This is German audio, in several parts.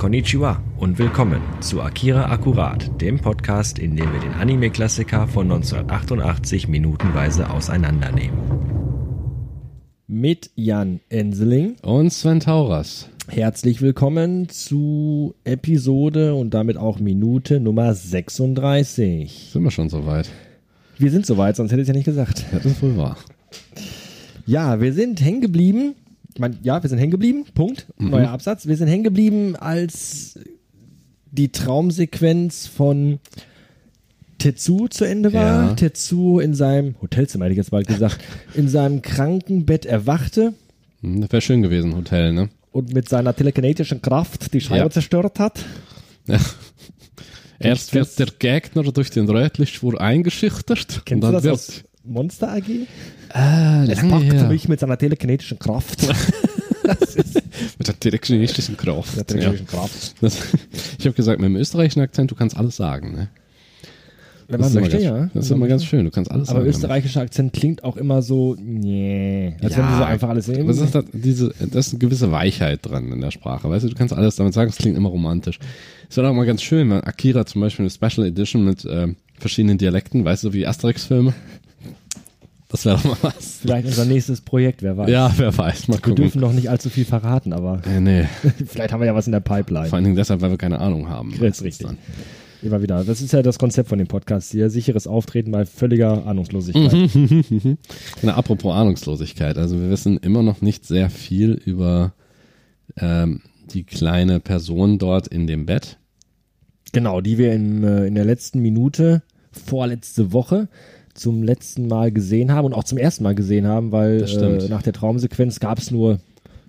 Konnichiwa und willkommen zu Akira Akkurat, dem Podcast, in dem wir den Anime-Klassiker von 1988 minutenweise auseinandernehmen. Mit Jan Enseling und Sven Tauras. Herzlich willkommen zu Episode und damit auch Minute Nummer 36. Sind wir schon soweit? Wir sind soweit, sonst hätte ich es ja nicht gesagt. Ja, das ist wohl wahr. Ja, wir sind hängen geblieben meine, ja, wir sind hängen geblieben, Punkt, mhm. neuer Absatz. Wir sind hängen geblieben, als die Traumsequenz von Tetsu zu Ende war. Ja. Tetsu in seinem Hotelzimmer, hätte ich jetzt bald gesagt, in seinem Krankenbett erwachte. Hm, das wäre schön gewesen, Hotel, ne? Und mit seiner telekinetischen Kraft die Scheibe ja. zerstört hat. Ja. Erst wird der Gegner durch den Rötlichtschwur eingeschüchtert. Kennst und dann du das aus Monster AG? Ah, es packt her. mich mit seiner telekinetischen Kraft. mit der telekinetischen Kraft. Der telekinetischen ja. Kraft. Das, ich habe gesagt, mit dem österreichischen Akzent, du kannst alles sagen. Ne? Wenn man möchte, ganz, ja. Das ist immer ganz schön, du kannst alles aber sagen. Aber österreichischer Akzent klingt auch immer so, nee, als ja, wenn du so einfach alles sehen. Das ist, halt diese, das ist eine gewisse Weichheit dran in der Sprache, weißt du, du kannst alles damit sagen, es klingt immer romantisch. Es wäre auch mal ganz schön, wenn Akira zum Beispiel eine Special Edition mit äh, verschiedenen Dialekten, weißt du, wie Asterix-Filme, das wäre doch mal was. Vielleicht unser nächstes Projekt, wer weiß. Ja, wer weiß. Mal gucken. Wir dürfen noch nicht allzu viel verraten, aber äh, nee. vielleicht haben wir ja was in der Pipeline. Vor allen Dingen deshalb, weil wir keine Ahnung haben. Das ist richtig. Dann. Immer wieder. Das ist ja das Konzept von dem Podcast hier. Sicheres Auftreten bei völliger Ahnungslosigkeit. Na, apropos Ahnungslosigkeit. Also wir wissen immer noch nicht sehr viel über ähm, die kleine Person dort in dem Bett. Genau, die wir in, äh, in der letzten Minute, vorletzte Woche, zum letzten Mal gesehen haben und auch zum ersten Mal gesehen haben, weil äh, nach der Traumsequenz gab es nur,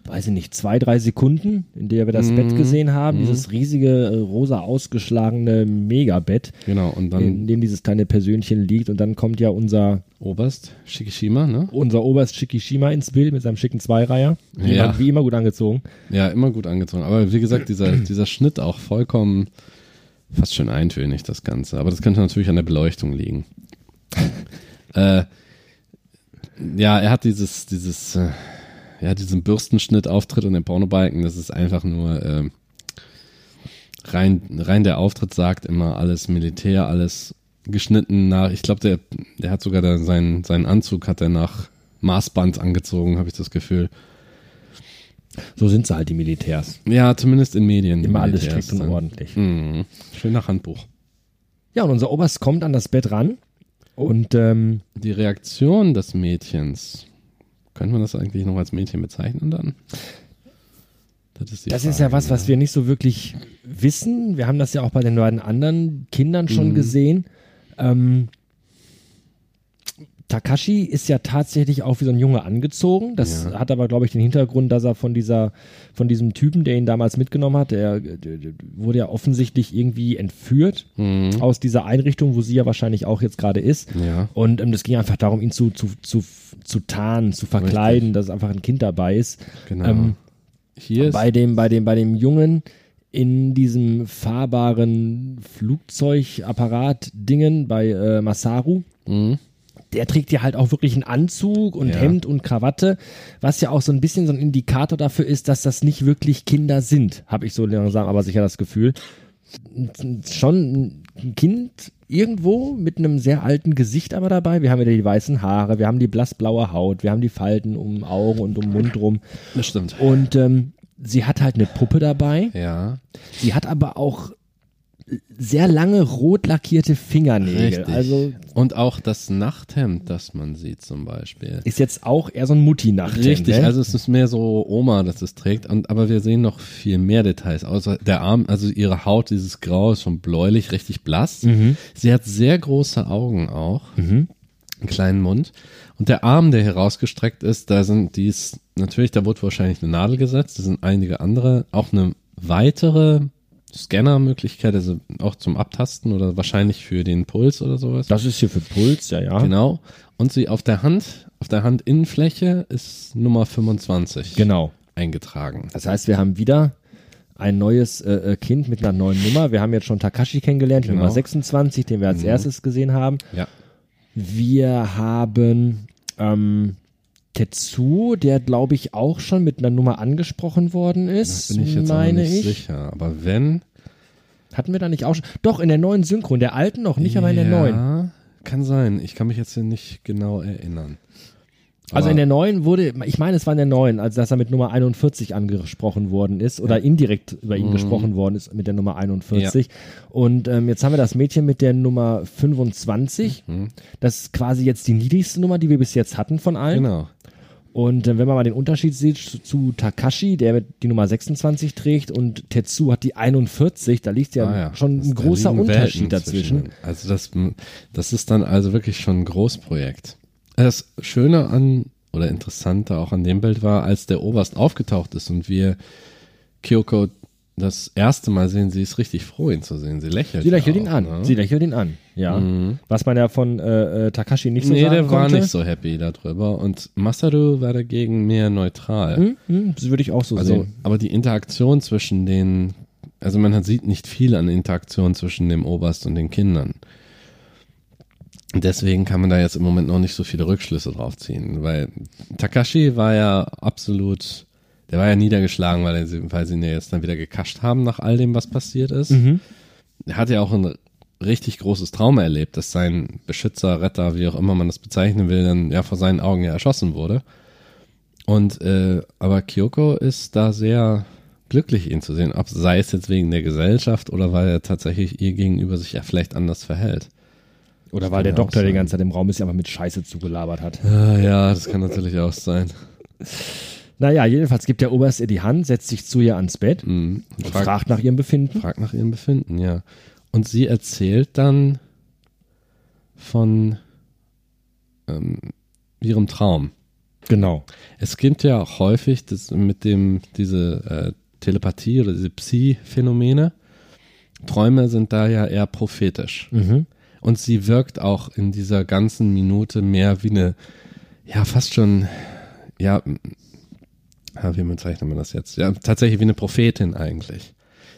weiß ich nicht, zwei, drei Sekunden, in der wir das mhm. Bett gesehen haben. Mhm. Dieses riesige, äh, rosa ausgeschlagene Megabett. Genau, und dann. In dem dieses kleine Persönchen liegt. Und dann kommt ja unser. Oberst Shikishima, ne? Unser Oberst Shikishima ins Bild mit seinem schicken Zweireiher. Wie, ja. immer, wie immer gut angezogen. Ja, immer gut angezogen. Aber wie gesagt, dieser, dieser Schnitt auch vollkommen fast schon eintönig, das Ganze. Aber das könnte natürlich an der Beleuchtung liegen. äh, ja, er hat dieses, dieses, äh, ja, diesen Bürstenschnitt-Auftritt und den Pornobalken, das ist einfach nur äh, rein, rein der Auftritt sagt immer alles Militär, alles geschnitten nach, ich glaube, der, der hat sogar da seinen, seinen Anzug hat er nach Maßband angezogen, habe ich das Gefühl. So sind sie halt die Militärs. Ja, zumindest in Medien. Immer alles strikt und ordentlich. Mhm. Schön nach Handbuch. Ja, und unser Oberst kommt an das Bett ran und ähm, die Reaktion des Mädchens, könnte man das eigentlich noch als Mädchen bezeichnen dann? Das, ist, das Frage, ist, ja was, was wir nicht so wirklich wissen. Wir haben das ja auch bei den beiden anderen Kindern schon mhm. gesehen. Ähm, Takashi ist ja tatsächlich auch wie so ein Junge angezogen. Das ja. hat aber, glaube ich, den Hintergrund, dass er von dieser, von diesem Typen, der ihn damals mitgenommen hat, der, der, der wurde ja offensichtlich irgendwie entführt mhm. aus dieser Einrichtung, wo sie ja wahrscheinlich auch jetzt gerade ist. Ja. Und ähm, das ging einfach darum, ihn zu, zu, zu, zu tarnen, zu verkleiden, Richtig. dass einfach ein Kind dabei ist. Genau. Ähm, Hier ist bei dem, bei dem, bei dem Jungen in diesem fahrbaren Flugzeugapparat-Dingen bei äh, Masaru. Mhm der trägt ja halt auch wirklich einen Anzug und ja. Hemd und Krawatte, was ja auch so ein bisschen so ein Indikator dafür ist, dass das nicht wirklich Kinder sind, habe ich so langsam aber sicher das Gefühl. Schon ein Kind irgendwo mit einem sehr alten Gesicht aber dabei. Wir haben wieder die weißen Haare, wir haben die blassblaue Haut, wir haben die Falten um Augen und um Mund rum. Das stimmt. Und ähm, sie hat halt eine Puppe dabei. Ja. Sie hat aber auch sehr lange rot lackierte Fingernägel. Richtig. Also und auch das Nachthemd, das man sieht zum Beispiel. Ist jetzt auch eher so ein Mutti-Nachthemd. Richtig, ne? also es ist mehr so Oma, das es trägt. Und, aber wir sehen noch viel mehr Details. Außer der Arm, also ihre Haut, dieses Grau ist schon bläulich, richtig blass. Mhm. Sie hat sehr große Augen auch. Mhm. Einen kleinen Mund. Und der Arm, der hier rausgestreckt ist, da sind dies, natürlich, da wurde wahrscheinlich eine Nadel gesetzt. Da sind einige andere, auch eine weitere Scanner-Möglichkeit, also auch zum Abtasten oder wahrscheinlich für den Puls oder sowas. Das ist hier für Puls, ja, ja. Genau. Und sie auf der Hand, auf der Handinnenfläche ist Nummer 25. Genau. Eingetragen. Das heißt, wir haben wieder ein neues äh, äh, Kind mit einer neuen Nummer. Wir haben jetzt schon Takashi kennengelernt, genau. Nummer 26, den wir als mhm. erstes gesehen haben. Ja. Wir haben ähm, Tetsu, der glaube ich auch schon mit einer Nummer angesprochen worden ist, Da bin ich jetzt meine nicht ich. sicher. Aber wenn. Hatten wir da nicht auch schon? Doch, in der neuen Synchron, der alten noch nicht, aber in der neuen. Ja, kann sein. Ich kann mich jetzt hier nicht genau erinnern. Also in der neuen wurde, ich meine, es war in der neuen, als dass er mit Nummer 41 angesprochen worden ist oder indirekt über Mhm. ihn gesprochen worden ist mit der Nummer 41. Und ähm, jetzt haben wir das Mädchen mit der Nummer 25. Mhm. Das ist quasi jetzt die niedrigste Nummer, die wir bis jetzt hatten von allen. Genau. Und äh, wenn man mal den Unterschied sieht zu, zu Takashi, der die Nummer 26 trägt und Tetsu hat die 41, da liegt ja, Ah ja, schon das- ein großer Unterschied Welten dazwischen. zwischen. Also das, das ist dann also wirklich schon ein Großprojekt. Das Schöne an oder Interessante auch an dem Bild war, als der Oberst aufgetaucht ist und wir Kyoko das erste Mal sehen, sie ist richtig froh, ihn zu sehen. Sie lächelt. Sie lächelt ja ihn auch, an. Ne? Sie lächelt ihn an, ja. Was man ja von äh, äh, Takashi nicht so nee, sagen der war nicht so happy darüber. Und Masaru war dagegen mehr neutral. Hm, hm, das würde ich auch so Also, sehen. aber die Interaktion zwischen den, also man sieht nicht viel an Interaktion zwischen dem Oberst und den Kindern. Deswegen kann man da jetzt im Moment noch nicht so viele Rückschlüsse drauf ziehen, weil Takashi war ja absolut, der war ja niedergeschlagen, weil, er, weil sie ihn ja jetzt dann wieder gekascht haben nach all dem, was passiert ist. Er hat ja auch ein richtig großes Trauma erlebt, dass sein Beschützer, Retter, wie auch immer man das bezeichnen will, dann ja vor seinen Augen ja erschossen wurde. Und äh, aber Kyoko ist da sehr glücklich, ihn zu sehen, ob sei es jetzt wegen der Gesellschaft oder weil er tatsächlich ihr gegenüber sich ja vielleicht anders verhält. Oder weil der auch Doktor die ganze Zeit im Raum ist, ja einfach mit Scheiße zugelabert hat. Ah, ja, das kann natürlich auch sein. Naja, jedenfalls gibt der Oberst ihr die Hand, setzt sich zu ihr ans Bett Mhm. und Frag, fragt nach ihrem Befinden. fragt nach ihrem Befinden, ja. Und sie erzählt dann von ähm, ihrem Traum. Genau. Es gibt ja auch häufig das mit dem, diese äh, Telepathie oder diese Psi-Phänomene. Träume sind da ja eher prophetisch. Mhm. Und sie wirkt auch in dieser ganzen Minute mehr wie eine, ja, fast schon, ja, wie bezeichnet man das jetzt? Ja, tatsächlich wie eine Prophetin eigentlich.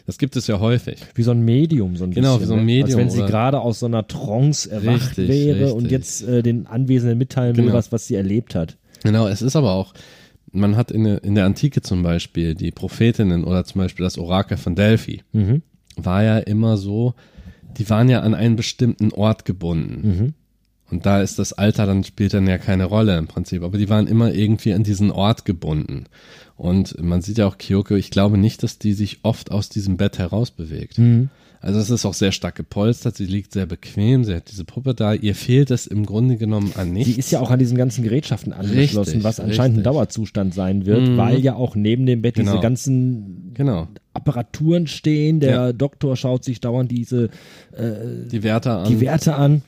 Das gibt es ja häufig. Wie so ein Medium, so ein Genau, bisschen. wie so ein ne? Medium Als wenn sie gerade aus so einer Trance erwacht Richtig, wäre und richtig. jetzt äh, den Anwesenden mitteilen will, Genau. was, was sie erlebt hat. Genau, es ist aber auch, man hat in der, in der Antike zum Beispiel die Prophetinnen oder zum Beispiel das Orakel von Delphi, Mhm. war ja immer so, die waren ja an einen bestimmten Ort gebunden. Mhm. Und da ist das Alter dann spielt dann ja keine Rolle im Prinzip, aber die waren immer irgendwie an diesen Ort gebunden. Und man sieht ja auch Kyoko, ich glaube nicht, dass die sich oft aus diesem Bett herausbewegt. Mhm. Also es ist auch sehr stark gepolstert, sie liegt sehr bequem, sie hat diese Puppe da, ihr fehlt es im Grunde genommen an nichts. Die ist ja auch an diesen ganzen Gerätschaften angeschlossen, Richtig, was anscheinend ein richtig. Dauerzustand sein wird, Mhm. weil ja auch neben dem Bett diese Genau. ganzen Genau, Apparaturen stehen. Der Ja. Doktor schaut sich dauernd diese die Werte an. die Werte an,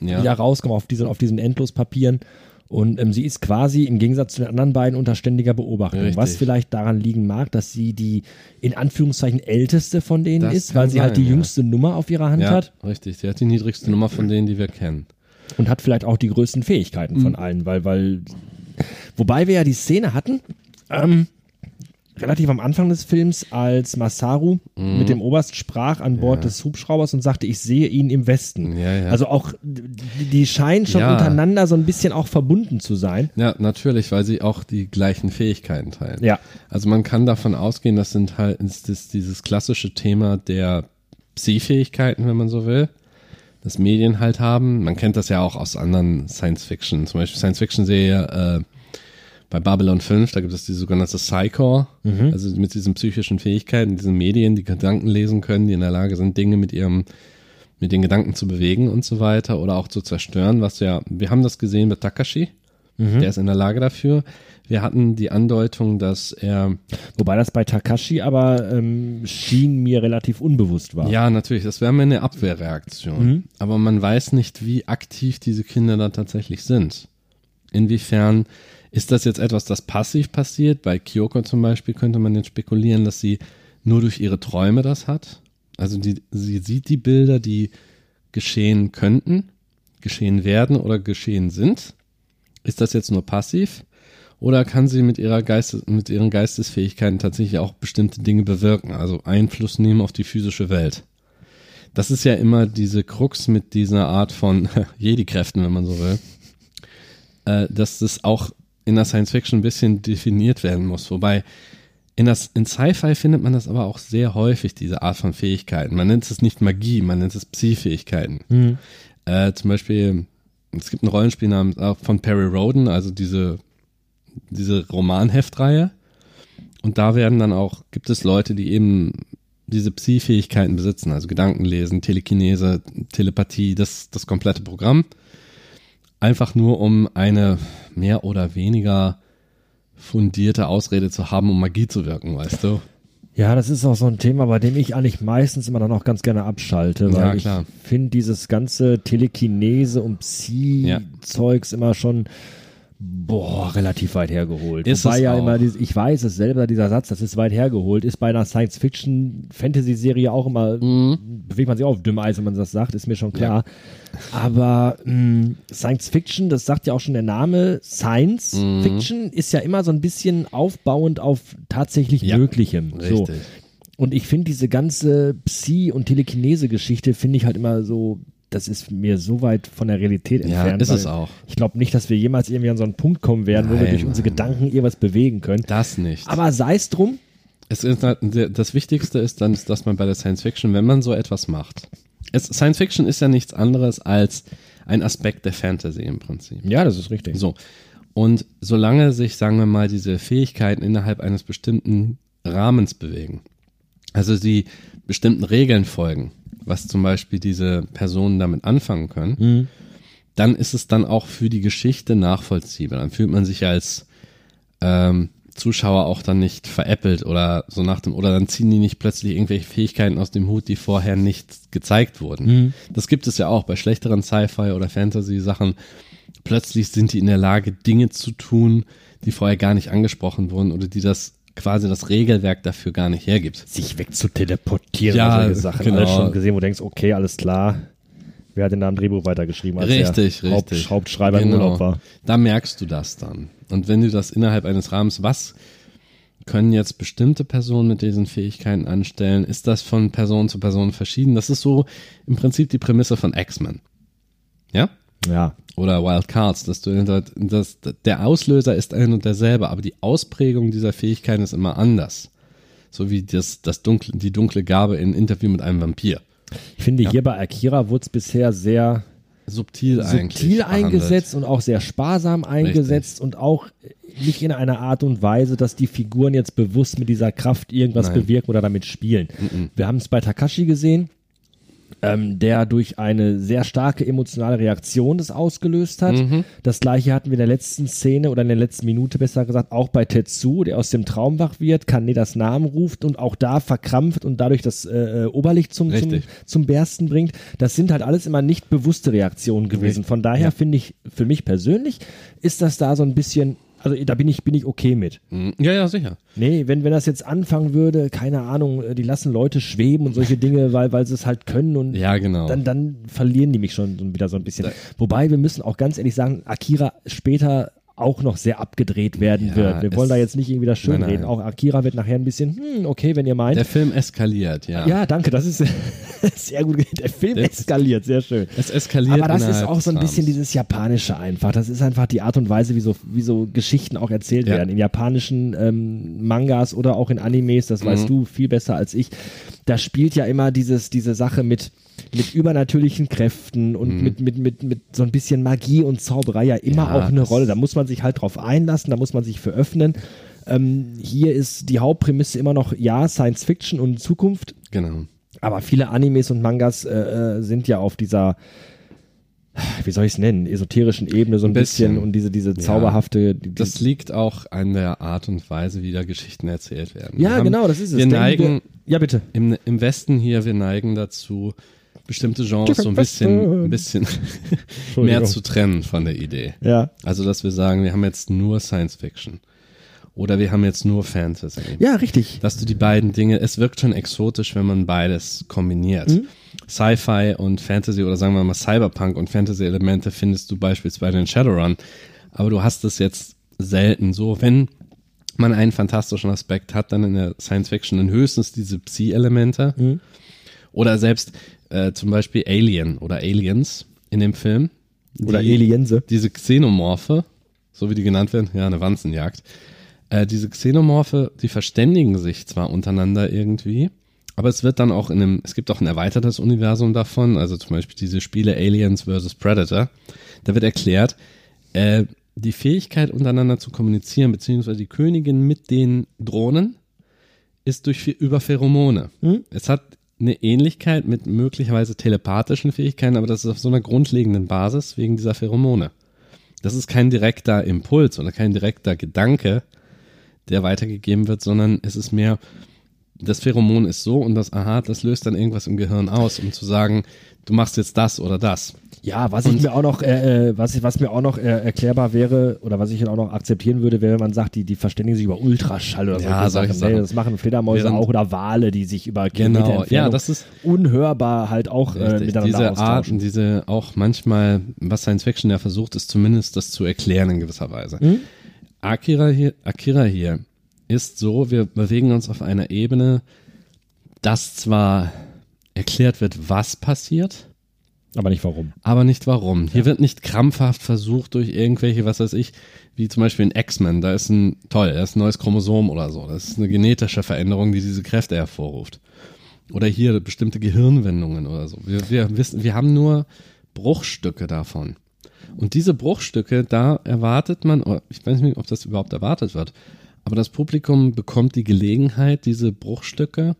die da ja. rauskommen auf, diese, auf diesen Endlospapieren. Und ähm, sie ist quasi im Gegensatz zu den anderen beiden unter ständiger Beobachtung. Richtig. Was vielleicht daran liegen mag, dass sie die in Anführungszeichen älteste von denen Das ist, weil sie halt sein, die ja. jüngste Nummer auf ihrer Hand ja, hat richtig. Sie hat die niedrigste Nummer von denen, die wir kennen. und hat vielleicht auch die größten Fähigkeiten Mhm. von allen, weil, weil, wobei wir ja die Szene hatten, ähm, relativ am Anfang des Films, als Masaru Mhm. mit dem Oberst sprach an Bord des Hubschraubers und sagte, ich sehe ihn im Westen. Ja, ja. Also auch, die, die scheinen schon Ja. untereinander so ein bisschen auch verbunden zu sein. Ja, natürlich, weil sie auch die gleichen Fähigkeiten teilen. Ja. Also man kann davon ausgehen, das sind halt ist das dieses klassische Thema der Psi-Fähigkeiten, wenn man so will, das Medien halt haben. Man kennt das ja auch aus anderen Science-Fiction, zum Beispiel Science-Fiction-Serie äh, bei Babylon 5, da gibt es die sogenannte Psychor, also mit diesen psychischen Fähigkeiten, diesen Medien, die Gedanken lesen können, die in der Lage sind, Dinge mit ihrem mit den Gedanken zu bewegen und so weiter oder auch zu zerstören, was ja, wir haben das gesehen mit Takashi, der ist in der Lage dafür. Wir hatten die Andeutung, dass er, Wobei das bei Takashi aber ähm, schien mir relativ unbewusst war. ja natürlich, das wäre mir eine Abwehrreaktion, aber man weiß nicht, wie aktiv diese Kinder da tatsächlich sind. Inwiefern ist das jetzt etwas, das passiv passiert? Bei Kyoko zum Beispiel könnte man jetzt spekulieren, dass sie nur durch ihre Träume das hat. Also die, sie sieht die Bilder, die geschehen könnten, geschehen werden oder geschehen sind. Ist das jetzt nur passiv? Oder kann sie mit, ihrer Geistes, mit ihren Geistesfähigkeiten tatsächlich auch bestimmte Dinge bewirken, also Einfluss nehmen auf die physische Welt? Das ist ja immer diese Krux mit dieser Art von Jedi-Kräften, wenn man so will, äh, dass es auch in der Science Fiction ein bisschen definiert werden muss. Wobei in, das, in Sci-Fi findet man das aber auch sehr häufig, diese Art von Fähigkeiten. Man nennt es nicht Magie, man nennt es Psi-Fähigkeiten. Mhm. Äh, zum Beispiel, es gibt ein Rollenspiel namens auch von Perry Roden, also diese, diese Romanheftreihe. Und da werden dann auch, gibt es Leute, die eben diese Psi-Fähigkeiten besitzen, also Gedankenlesen, Telekinese, Telepathie, das, das komplette Programm. Einfach nur, um eine mehr oder weniger fundierte Ausrede zu haben, um Magie zu wirken, weißt du? Ja, das ist auch so ein Thema, bei dem ich eigentlich meistens immer dann auch ganz gerne abschalte, weil Ja, ich finde dieses ganze Telekinese und Psi-Zeugs immer schon boah, relativ weit hergeholt. Ist Wobei es ja auch. immer, ich weiß es selber, dieser Satz, das ist weit hergeholt, ist bei einer Science-Fiction-Fantasy-Serie auch immer, Mhm. bewegt man sich auch auf dünnem Eis, wenn man das sagt, ist mir schon klar. Aber mh, Science-Fiction, das sagt ja auch schon der Name, Science-Fiction ist ja immer so ein bisschen aufbauend auf tatsächlich Ja, Möglichem. So. Richtig. Und ich finde diese ganze Psi- und Telekinese-Geschichte finde ich halt immer so, das ist mir so weit von der Realität Ja, entfernt. ist es auch. Ich glaube nicht, dass wir jemals irgendwie an so einen Punkt kommen werden, wo wir Nein, durch unsere nein. Gedanken irgendwas bewegen können. Das nicht. Aber sei es drum, Es ist halt, das Wichtigste ist dann, dass man bei der Science Fiction, wenn man so etwas macht, es, Science Fiction ist ja nichts anderes als ein Aspekt der Fantasy im Prinzip. ja, das ist richtig. So. Und solange sich, sagen wir mal, diese Fähigkeiten innerhalb eines bestimmten Rahmens bewegen, also sie bestimmten Regeln folgen, was zum Beispiel diese Personen damit anfangen können, Mhm. dann ist es dann auch für die Geschichte nachvollziehbar. Dann fühlt man sich als ähm, Zuschauer auch dann nicht veräppelt oder so nach dem, oder dann ziehen die nicht plötzlich irgendwelche Fähigkeiten aus dem Hut, die vorher nicht gezeigt wurden. Mhm. Das gibt es ja auch bei schlechteren Sci-Fi oder Fantasy-Sachen. Plötzlich sind die in der Lage, Dinge zu tun, die vorher gar nicht angesprochen wurden oder die das quasi das Regelwerk dafür gar nicht hergibt. Sich wegzuteleportieren Ja, oder solche Sachen. genau. Alles schon gesehen, wo du denkst, okay, alles klar. Wer hat denn da im Drehbuch weitergeschrieben, als Richtig, der Haupt, richtig. Hauptschreiber im Genau. Urlaub war? Da merkst du das dann. Und wenn du das innerhalb eines Rahmens, was können jetzt bestimmte Personen mit diesen Fähigkeiten anstellen? Ist das von Person zu Person verschieden? Das ist so im Prinzip die Prämisse von X-Men. Ja? Ja. Oder Wild Cards, dass du das, der Auslöser ist ein und derselbe, aber die Ausprägung dieser Fähigkeiten ist immer anders. So wie das, das dunkle, die dunkle Gabe in Interview mit einem Vampir. Ich finde, hier bei Akira wurde es bisher sehr Subtil, subtil eingesetzt und auch sehr sparsam eingesetzt und auch nicht in einer Art und Weise, dass die Figuren jetzt bewusst mit dieser Kraft irgendwas Nein. bewirken oder damit spielen. Wir haben es bei Takashi gesehen, ähm, der durch eine sehr starke emotionale Reaktion das ausgelöst hat. Mhm. Das gleiche hatten wir in der letzten Szene oder in der letzten Minute besser gesagt auch bei Tetsu, der aus dem Traum wach wird, Kanedas Namen ruft und auch da verkrampft und dadurch das äh, äh, Oberlicht zum, zum, Richtig. zum Bersten bringt. Das sind halt alles immer nicht bewusste Reaktionen gewesen. Von daher finde ich, für mich persönlich ist das da so ein bisschen, also da bin ich, bin ich okay mit. Mhm. Ja, ja, sicher. Nee, wenn, wenn das jetzt anfangen würde, keine Ahnung, äh, die lassen Leute schweben und solche Dinge, weil, weil sie es halt können und Ja, genau. dann, dann verlieren die mich schon wieder so ein bisschen. Wobei wir müssen auch ganz ehrlich sagen, Akira später auch noch sehr abgedreht werden Ja, wird. Wir wollen da jetzt nicht irgendwie das schön Nein, nein. reden. Auch Akira wird nachher ein bisschen, hm, okay, wenn ihr meint. Der Film eskaliert, ja. ja, danke, das ist sehr gut. Der Film Das- eskaliert, sehr schön. Es eskaliert. Aber das ist auch so ein bisschen dieses Japanische einfach. Das ist einfach die Art und Weise, wie so, wie so Geschichten auch erzählt Ja. werden. In japanischen ähm, Mangas oder auch in Animes, das weißt du viel besser als ich. Da spielt ja immer dieses, diese Sache mit, mit übernatürlichen Kräften und mit, mit, mit, mit so ein bisschen Magie und Zauberei ja immer Ja, auch eine Rolle. Da muss man sich halt drauf einlassen, da muss man sich für öffnen. Ähm, hier ist die Hauptprämisse immer noch, ja, Science Fiction und Zukunft, Genau. aber viele Animes und Mangas äh, äh, sind ja auf dieser, wie soll ich es nennen, esoterischen Ebene so ein Ein bisschen. bisschen, und diese, diese zauberhafte. Die, Das liegt auch an der Art und Weise, wie da Geschichten erzählt werden. ja, Wir haben- genau, das ist es. Wir neigen ja, bitte. im, im Westen hier, wir neigen dazu, bestimmte Genres so ein bisschen, ein bisschen mehr zu trennen von der Idee. Ja. Also, dass wir sagen, wir haben jetzt nur Science Fiction. Oder wir haben jetzt nur Fantasy. Ja, richtig. dass du die beiden Dinge, es wirkt schon exotisch, wenn man beides kombiniert. Mhm. Sci-Fi und Fantasy oder sagen wir mal Cyberpunk und Fantasy-Elemente findest du beispielsweise in Shadowrun, aber du hast es jetzt selten so, wenn man einen fantastischen Aspekt hat, dann in der Science Fiction dann höchstens diese Psi-Elemente Mhm. oder selbst äh, zum Beispiel Alien oder Aliens in dem Film. Oder Die- Aliense. diese Xenomorphe, so wie die genannt werden, ja, eine Wanzenjagd. Äh, diese Xenomorphe, die verständigen sich zwar untereinander irgendwie, aber es wird dann auch in einem, es gibt auch ein erweitertes Universum davon, also zum Beispiel diese Spiele Aliens vs. Predator. Da wird erklärt, äh, die Fähigkeit untereinander zu kommunizieren, beziehungsweise die Königin mit den Drohnen, ist durch über Pheromone. Hm? Es hat eine Ähnlichkeit mit möglicherweise telepathischen Fähigkeiten, aber das ist auf so einer grundlegenden Basis wegen dieser Pheromone. Das ist kein direkter Impuls oder kein direkter Gedanke, der weitergegeben wird, sondern es ist mehr, das Pheromon ist so und das Aha, das löst dann irgendwas im Gehirn aus, um zu sagen, du machst jetzt das oder das. Ja, was ich mir auch noch, äh, äh, was, ich, was mir auch noch äh, erklärbar wäre oder was ich auch noch akzeptieren würde, wäre, wenn man sagt, die, die verständigen sich über Ultraschall oder Ja, solche Sachen. Nee, Sachen. das machen Fledermäuse auch oder Wale, die sich über Kilometer Genau, ja, das ist unhörbar halt auch äh, miteinander diese austauschen. Arten, diese auch manchmal, was Science Fiction ja versucht, ist zumindest das zu erklären in gewisser Weise. Hm? Akira hier, Akira hier ist so, wir bewegen uns auf einer Ebene, dass zwar erklärt wird, was passiert, Aber nicht warum. aber nicht warum. Hier wird nicht krampfhaft versucht durch irgendwelche, was weiß ich, wie zum Beispiel in X-Men, da ist ein, toll, da ist ein neues Chromosom oder so. Das ist eine genetische Veränderung, die diese Kräfte hervorruft. Oder hier bestimmte Gehirnwendungen oder so. Wir, wir wissen, wir haben nur Bruchstücke davon. Und diese Bruchstücke, da erwartet man, ich weiß nicht, ob das überhaupt erwartet wird, aber das Publikum bekommt die Gelegenheit, diese Bruchstücke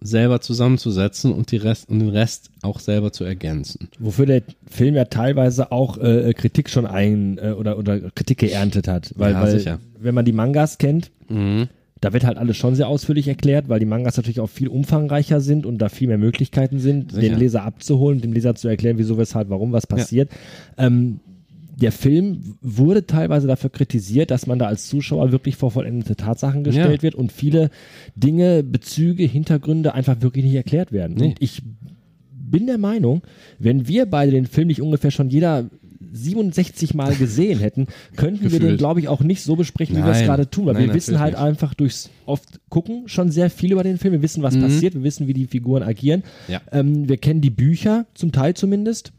selber zusammenzusetzen und, die Rest, und den Rest auch selber zu ergänzen. Wofür der Film ja teilweise auch äh, Kritik schon ein äh, oder, oder Kritik geerntet hat. Weil, Ja, weil sicher. wenn man die Mangas kennt, Mhm. da wird halt alles schon sehr ausführlich erklärt, weil die Mangas natürlich auch viel umfangreicher sind und da viel mehr Möglichkeiten sind, Sicher. den Leser abzuholen, dem Leser zu erklären, wieso, weshalb, warum, was passiert. Ähm, der Film wurde teilweise dafür kritisiert, dass man da als Zuschauer wirklich vor vollendete Tatsachen gestellt Ja. wird und viele Dinge, Bezüge, Hintergründe einfach wirklich nicht erklärt werden. Nee. Und ich bin der Meinung, wenn wir beide den Film nicht ungefähr schon jeder 67 Mal gesehen hätten, könnten wir den, Gefühlt. glaube ich, auch nicht so besprechen, wie wir es Nein. gerade tun, weil Nein, wir wissen halt nicht. einfach durchs oft gucken schon sehr viel über den Film. Wir wissen, was Mhm. passiert, wir wissen, wie die Figuren agieren. Ja. Ähm, wir kennen die Bücher, zum Teil zumindest.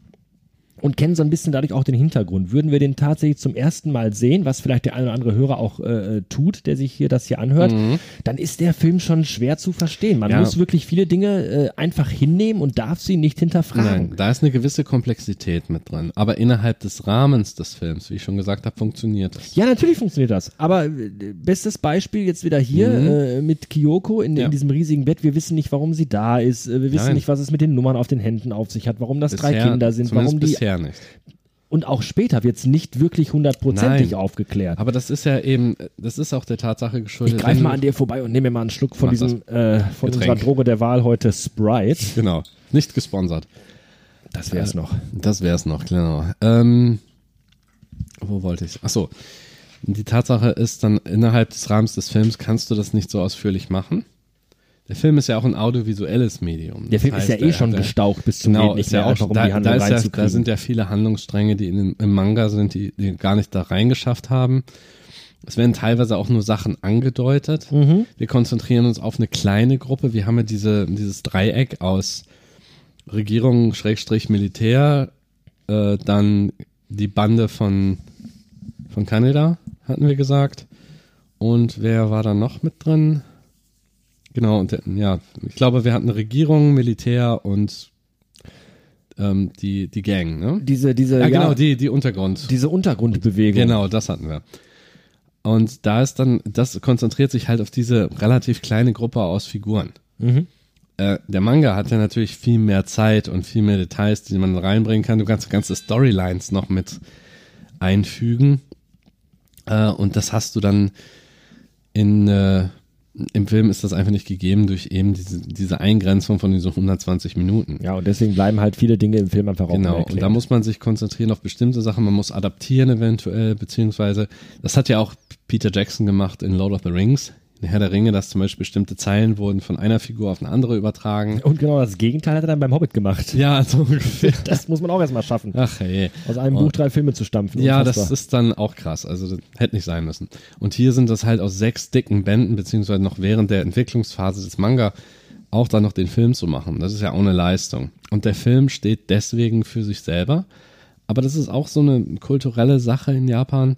Und kennen so ein bisschen dadurch auch den Hintergrund. Würden wir den tatsächlich zum ersten Mal sehen, was vielleicht der eine oder andere Hörer auch äh, tut, der sich hier das hier anhört, dann ist der Film schon schwer zu verstehen. Man Mhm. Ja. muss wirklich viele Dinge äh, einfach hinnehmen und darf sie nicht hinterfragen. Nein, da ist eine gewisse Komplexität mit drin. Aber innerhalb des Rahmens des Films, wie ich schon gesagt habe, funktioniert es. Ja, natürlich funktioniert das. Aber äh, bestes Beispiel jetzt wieder hier äh, mit Kyoko in, Mhm. Ja. in diesem riesigen Bett. Wir wissen nicht, warum sie da ist. Äh, Wir wissen Nein. nicht, was es mit den Nummern auf den Händen auf sich hat. Warum das drei Kinder sind. Warum die. bisher nicht. Und auch später wird es nicht wirklich hundertprozentig Nein. aufgeklärt. Aber das ist ja eben, das ist auch der Tatsache geschuldet. ich greife mal an dir vorbei und nehme mir mal einen Schluck von Mach diesem äh, von Getränk. unserer Droge der Wahl heute Sprite. Genau, nicht gesponsert. Das wäre es noch. Das wäre es noch, genau. Ähm, wo wollte ich? Ach so. Die Tatsache ist dann, innerhalb des Rahmens des Films kannst du das nicht so ausführlich machen. Der Film ist ja auch ein audiovisuelles Medium. Der Film ist heißt, ja eh schon der- gestaucht bis zum Genau, ist ja auch um da, die Handlung da, ist ja, da sind ja viele Handlungsstränge, die in, dem- im Manga sind, die, die gar nicht da reingeschafft haben. Es werden teilweise auch nur Sachen angedeutet. Mhm. Wir konzentrieren uns auf eine kleine Gruppe. Wir haben ja diese, dieses Dreieck aus Regierung, Schrägstrich, Militär, äh, dann die Bande von, von Kanada, hatten wir gesagt. Und wer war da noch mit drin? Genau, und der, ja, ich glaube, wir hatten Regierung, Militär und ähm, die, die Gang, ne? diese, diese, Ja, ja, genau, die, die Untergrund. diese Untergrundbewegung. Genau, das hatten wir. Und da ist dann, das konzentriert sich halt auf diese relativ kleine Gruppe aus Figuren. Mhm. Äh, der Manga hat ja natürlich viel mehr Zeit und viel mehr Details, die man reinbringen kann. Du kannst ganze Storylines noch mit einfügen. Äh, und das hast du dann in, äh, im Film ist das einfach nicht gegeben durch eben diese, diese Eingrenzung von diesen 120 Minuten. Ja, und deswegen bleiben halt viele Dinge im Film einfach auch Genau, und da muss man sich konzentrieren auf bestimmte Sachen, man muss adaptieren eventuell, beziehungsweise, das hat ja auch Peter Jackson gemacht in Lord of the Rings, in Herr der Ringe, dass zum Beispiel bestimmte Zeilen wurden von einer Figur auf eine andere übertragen. Und genau das Gegenteil hat er dann beim Hobbit gemacht. Ja, so ungefähr. Das muss man auch erstmal schaffen. Ach hey. Aus einem Buch drei Filme zu stampfen. Ja, Unfassbar. das ist dann auch krass. Also das hätte nicht sein müssen. Und hier sind das halt aus sechs dicken Bänden, beziehungsweise noch während der Entwicklungsphase des Manga auch dann noch den Film zu machen. Das ist ja auch eine Leistung. Und der Film steht deswegen für sich selber. Aber das ist auch so eine kulturelle Sache in Japan.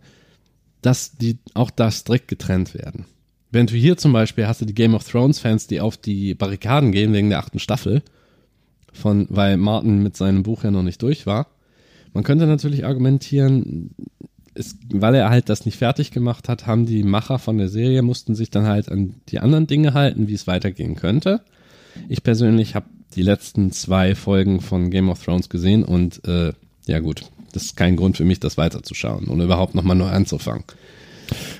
dass die auch da strikt getrennt werden. Während du hier zum Beispiel hast du die Game of Thrones Fans, die auf die Barrikaden gehen wegen der achten Staffel, von, weil Martin mit seinem Buch ja noch nicht durch war. Man könnte natürlich argumentieren, es, weil er halt das nicht fertig gemacht hat, haben die Macher von der Serie, mussten sich dann halt an die anderen Dinge halten, wie es weitergehen könnte. Ich persönlich habe die letzten zwei Folgen von Game of Thrones gesehen und äh, ja gut, das ist kein Grund für mich, das weiterzuschauen und überhaupt nochmal neu anzufangen.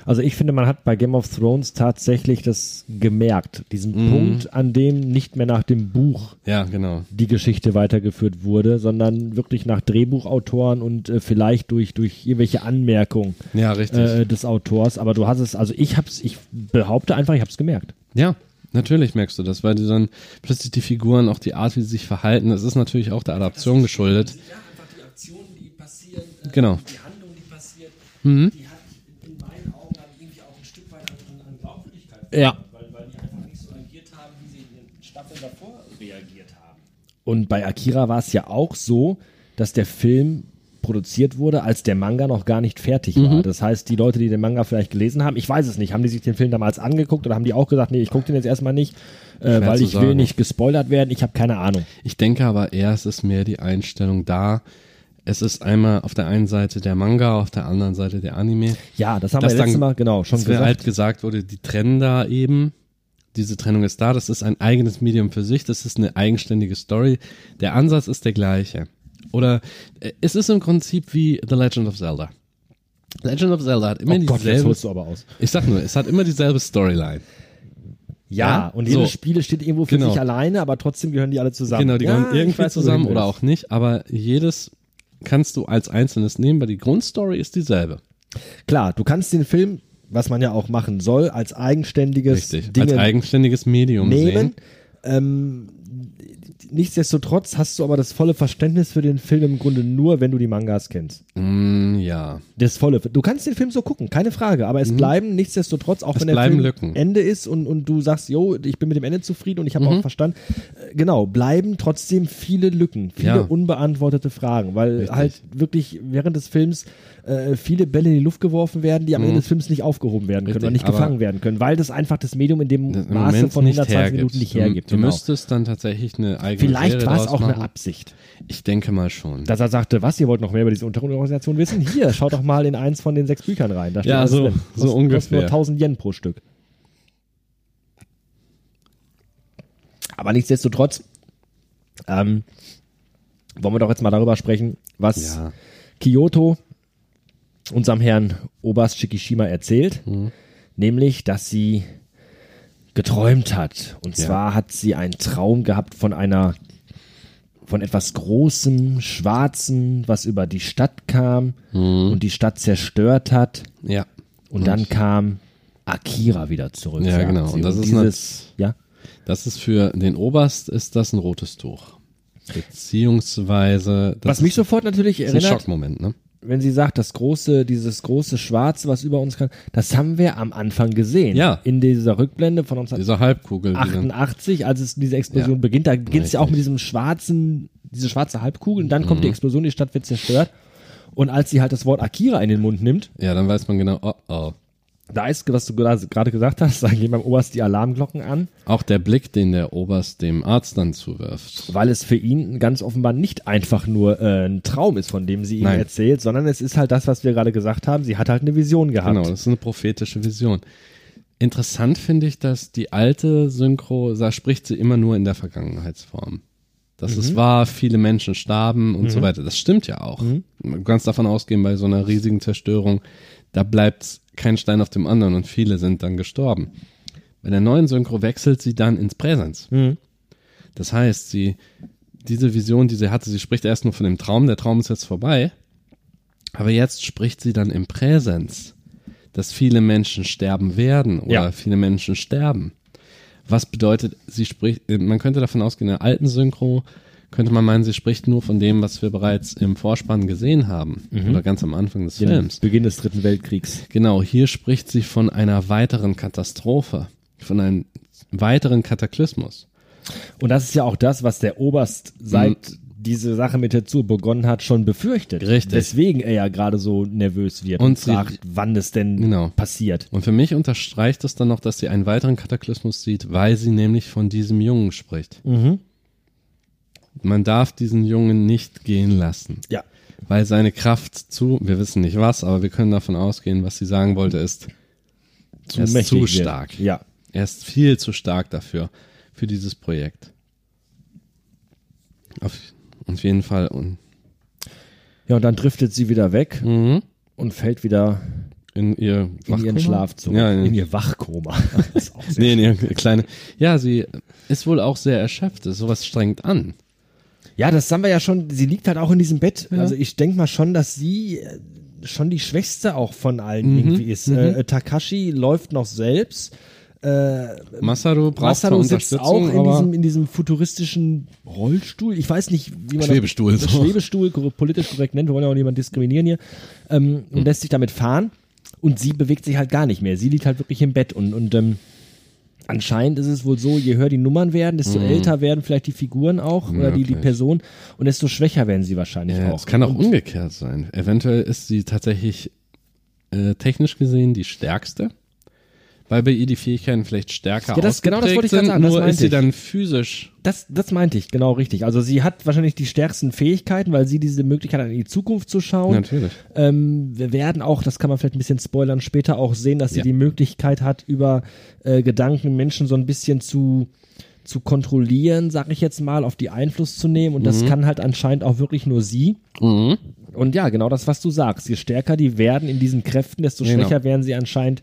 Also ich finde, man hat bei Game of Thrones tatsächlich das gemerkt, diesen Mhm. Punkt, an dem nicht mehr nach dem Buch Ja, genau. die Geschichte weitergeführt wurde, sondern wirklich nach Drehbuchautoren und äh, vielleicht durch, durch irgendwelche Anmerkungen Ja, richtig. äh, des Autors. Aber du hast es, also ich hab's, ich behaupte einfach, ich hab's gemerkt. Ja, natürlich merkst du das, weil du dann plötzlich die Figuren, auch die Art, wie sie sich verhalten, das ist natürlich auch der Adaption geschuldet. Ja, einfach die Aktionen, die passieren, Genau. die Handlung, die passiert, Mhm. die hat in meinen Augen dann irgendwie auch ein Stück weit an, an Glaubwürdigkeit. Ja. Weil, weil die einfach nicht so agiert haben, wie sie in den Staffeln davor reagiert haben. Und bei Akira war es ja auch so, dass der Film produziert wurde, als der Manga noch gar nicht fertig war. Das heißt, die Leute, die den Manga vielleicht gelesen haben, ich weiß es nicht, haben die sich den Film damals angeguckt oder haben die auch gesagt, nee, ich gucke den jetzt erstmal nicht, äh, weil ich will sagen. nicht gespoilert werden, ich habe keine Ahnung. Ich denke aber eher, es ist mehr die Einstellung da. Es ist einmal auf der einen Seite der Manga, auf der anderen Seite der Anime. Ja, das haben Das wir letztes dann- Mal genau schon Dass mir gesagt. halt gesagt wurde, die trennen da eben. Diese Trennung ist da, das ist ein eigenes Medium für sich, das ist eine eigenständige Story. Der Ansatz ist der gleiche. Oder äh, es ist im Prinzip wie The Legend of Zelda. Legend of Zelda hat immer oh Gott, jetzt dieselbe. holst du aber aus. ich sag nur, es hat immer dieselbe Storyline. Ja, Ja, und jedes so. Spiel steht irgendwo für Genau. sich alleine, aber trotzdem gehören die alle zusammen. Genau, die ja, gehören irgendwie weiß, zusammen oder auch nicht, aber jedes kannst du als einzelnes nehmen, weil die Grundstory ist dieselbe. Klar, du kannst den Film, was man ja auch machen soll, als eigenständiges Richtig. Als eigenständiges Medium nehmen. sehen. Ähm, nichtsdestotrotz hast du aber das volle Verständnis für den Film im Grunde nur, wenn du die Mangas kennst. Mm, ja. Das volle. Du kannst den Film so gucken, keine Frage, aber es bleiben nichtsdestotrotz, auch Mhm. Es wenn der Film Lücken. Ende ist und, und du sagst, jo, ich bin mit dem Ende zufrieden und ich Mhm. habe auch verstanden, äh, genau, bleiben trotzdem viele Lücken, viele Ja. unbeantwortete Fragen, weil Richtig. halt wirklich während des Films äh, viele Bälle in die Luft geworfen werden, die am Ende des Films nicht aufgehoben werden können Mhm. Oder nicht gefangen werden können, weil das einfach das Medium in dem Maße Moment von nicht 120 hergibt. Minuten nicht hergibt. Du genau. müsstest dann tatsächlich eine eigene Vielleicht war es auch eine machen. Absicht. Ich denke mal schon. Dass er sagte, was, ihr wollt noch mehr über diese Untergrundorganisation wissen? Hier, schaut doch mal in eins von den sechs Büchern rein. Da steht Ja, so- drin. so Kostet- Kostet ungefähr. nur 1000 Yen pro Stück. Aber nichtsdestotrotz ähm, wollen wir doch jetzt mal darüber sprechen, was Ja. Kyoto unserem Herrn Oberst Shikishima erzählt, Mhm. nämlich, dass sie geträumt hat. Und Ja. zwar hat sie einen Traum gehabt von einer, von etwas Großem, Schwarzen, was über die Stadt kam Mhm. und die Stadt zerstört hat. Ja. Und dann kam Akira wieder zurück. Ja, genau. Sie. Und das ist dieses, ja, Das ist für den Oberst ist das ein rotes Tuch. Beziehungsweise das was mich sofort natürlich ist ein erinnert, Schockmoment, ne? Wenn sie sagt, das große, dieses große Schwarze, was über uns kam, das haben wir am Anfang gesehen. Ja. In dieser Rückblende von Diese Halbkugel. die dann- 1988, als es diese Explosion Ja. beginnt, da beginnt es ja auch mit diesem schwarzen, diese schwarze Halbkugel und dann Mhm. kommt die Explosion, die Stadt wird zerstört. Und als sie halt das Wort Akira in den Mund nimmt, Ja, dann weiß man genau, oh, oh. Da ist, was du gerade gesagt hast, da gehen beim Oberst die Alarmglocken an, Auch der Blick, den der Oberst dem Arzt dann zuwirft. weil es für ihn ganz offenbar nicht einfach nur äh, ein Traum ist, von dem sie ihm Nein. erzählt, sondern es ist halt das, was wir gerade gesagt haben. Sie hat halt eine Vision gehabt. Genau, das ist eine prophetische Vision. Interessant finde ich, dass die alte Synchro, da spricht sie immer nur in der Vergangenheitsform. Dass Mhm. es war, viele Menschen starben und so weiter. Das stimmt ja auch. Mhm. Man kann davon ausgehen, bei so einer riesigen Zerstörung, da bleibt kein Stein auf dem anderen und viele sind dann gestorben. Bei der neuen Synchro wechselt sie dann ins Präsens. Mhm. Das heißt, sie, diese Vision, die sie hatte, sie spricht erst nur von dem Traum, der Traum ist jetzt vorbei, aber jetzt spricht sie dann im Präsens, dass viele Menschen sterben werden oder Ja. viele Menschen sterben. Was bedeutet, sie spricht, man könnte davon ausgehen, in der alten Synchro könnte man meinen, sie spricht nur von dem, was wir bereits im Vorspann gesehen haben oder ganz am Anfang des Den Films. Beginn des Dritten Weltkriegs. Genau, hier spricht sie von einer weiteren Katastrophe, von einem weiteren Kataklysmus. Und das ist ja auch das, was der Oberst seit diese Sache mit Tetsuo begonnen hat, schon befürchtet. Richtig. Deswegen er ja gerade so nervös wird Und und, fragt, wann es denn Genau. passiert. Und für mich unterstreicht es dann noch, dass sie einen weiteren Kataklysmus sieht, weil sie nämlich von diesem Jungen spricht. Mhm. Man darf diesen Jungen nicht gehen lassen, Ja. weil seine Kraft zu, wir wissen nicht was, aber wir können davon ausgehen, was sie sagen wollte, ist, Zu er ist zu stark. Ja. Er ist viel zu stark dafür, für dieses Projekt. Auf, auf jeden Fall. Und, Ja, und dann driftet sie wieder weg mhm. und fällt wieder In ihr in ihren? Schlaf zurück. Ja, in, in ihr Wachkoma. Nee, in ihr kleine. Ja, sie ist wohl auch sehr erschöpft. Sowas strengt an. Ja, das haben wir ja schon. Sie liegt halt auch in diesem Bett. Ja. Also ich denke mal schon, dass sie äh, schon die Schwächste auch von allen Mhm, irgendwie ist. Äh, Takashi läuft noch selbst. Äh, Masaru braucht Masaru sitzt auch in diesem, in diesem futuristischen Rollstuhl. Ich weiß nicht, wie man Schwebestuhl, das, das so. Schwebestuhl politisch korrekt nennt. Wir wollen ja auch niemanden diskriminieren hier. Ähm, Hm. Und lässt sich damit fahren. Und sie bewegt sich halt gar nicht mehr. Sie liegt halt wirklich im Bett. Und, und ähm, anscheinend ist es wohl so, je höher die Nummern werden, desto älter werden vielleicht die Figuren auch oder die, die. Person. Und desto schwächer werden sie wahrscheinlich ja, auch. es kann auch umgekehrt sein. Eventuell ist sie tatsächlich äh, technisch gesehen die stärkste, weil bei ihr die Fähigkeiten vielleicht stärker Ja, das- genau das ausgeprägt wollte ich sind, sagen, das nur ist sie ich. dann physisch Das, das meinte ich, genau richtig. Also sie hat wahrscheinlich die stärksten Fähigkeiten, weil sie diese Möglichkeit hat, in die Zukunft zu schauen. natürlich. Ähm, wir werden auch, das kann man vielleicht ein bisschen spoilern, später auch sehen, dass sie Ja. die Möglichkeit hat, über äh, Gedanken Menschen so ein bisschen zu zu kontrollieren, sag ich jetzt mal, auf die Einfluss zu nehmen. Und das kann halt anscheinend auch wirklich nur sie. Mhm. Und ja, genau das, was du sagst. Je stärker die werden in diesen Kräften, desto Genau. schwächer werden sie anscheinend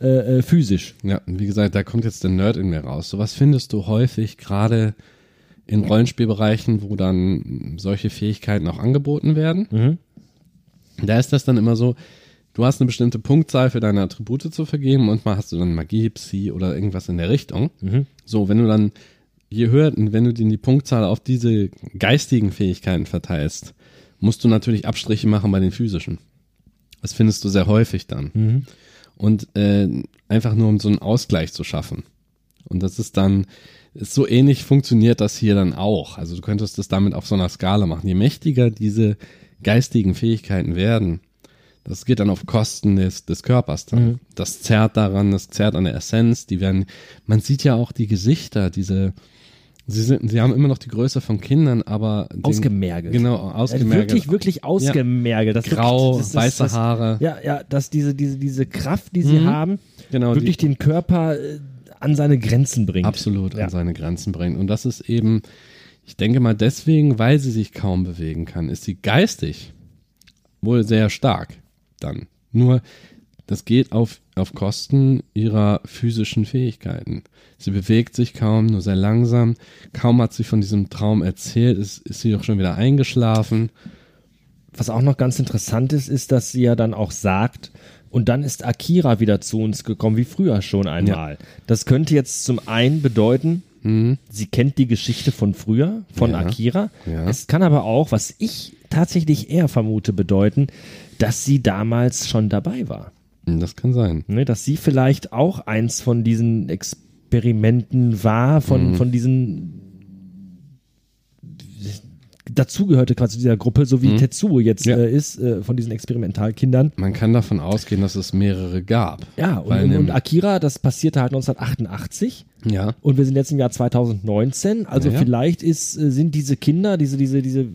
äh, äh, physisch. Ja, wie gesagt, da kommt jetzt der Nerd in mir raus. Sowas findest du häufig gerade in Rollenspielbereichen, wo dann solche Fähigkeiten auch angeboten werden. Mhm. Da ist das dann immer so, du hast eine bestimmte Punktzahl für deine Attribute zu vergeben und mal hast du dann Magie, Psi oder irgendwas in der Richtung. Mhm. So, wenn du dann, je höher, wenn du die Punktzahl auf diese geistigen Fähigkeiten verteilst, musst du natürlich Abstriche machen bei den physischen. Das findest du sehr häufig dann Mhm. Und äh, einfach nur um so einen Ausgleich zu schaffen. Und das ist dann, ist so ähnlich funktioniert das hier dann auch. Also du könntest das damit auf so einer Skala machen. Je mächtiger diese geistigen Fähigkeiten werden, das geht dann auf Kosten des, des Körpers dann. Das zerrt daran, das zerrt an der Essenz. Die werden, man sieht ja auch die Gesichter, diese, sie sind, sie haben immer noch die Größe von Kindern, aber den- Ausgemergelt. Genau, ausgemergelt. Wirklich, wirklich ausgemergelt. Das Grau, das, das, weiße das, Haare. Ja, ja, dass diese, diese, diese Kraft, die sie Mhm. haben, genau, die- wirklich den Körper äh, an seine Grenzen bringt. absolut Ja. an seine Grenzen bringt. Und das ist eben, ich denke mal deswegen, weil sie sich kaum bewegen kann, ist sie geistig wohl sehr stark dann. Nur, das geht auf, auf Kosten ihrer physischen Fähigkeiten. Sie bewegt sich kaum, nur sehr langsam. Kaum hat sie von diesem Traum erzählt, ist, ist sie doch schon wieder eingeschlafen. Was auch noch ganz interessant ist, ist, dass sie ja dann auch sagt, und dann ist Akira wieder zu uns gekommen, wie früher schon einmal. Das könnte jetzt zum einen bedeuten, sie kennt die Geschichte von früher, von Ja. Akira. Ja. Es kann aber auch, was ich tatsächlich eher vermute, bedeuten, dass sie damals schon dabei war. Hm, Das kann sein. Ne, dass sie vielleicht auch eins von diesen Experimenten war, von, von diesen dazugehörte quasi zu dieser Gruppe, so wie Tetsuo jetzt Ja. äh, ist, äh, von diesen Experimentalkindern. Man kann davon ausgehen, dass es mehrere gab. Ja, und, und, Akira, das passierte halt 1988 Ja. und wir sind jetzt im Jahr 2019. Also Ja, ja. vielleicht ist, äh, sind diese Kinder, diese, diese, diese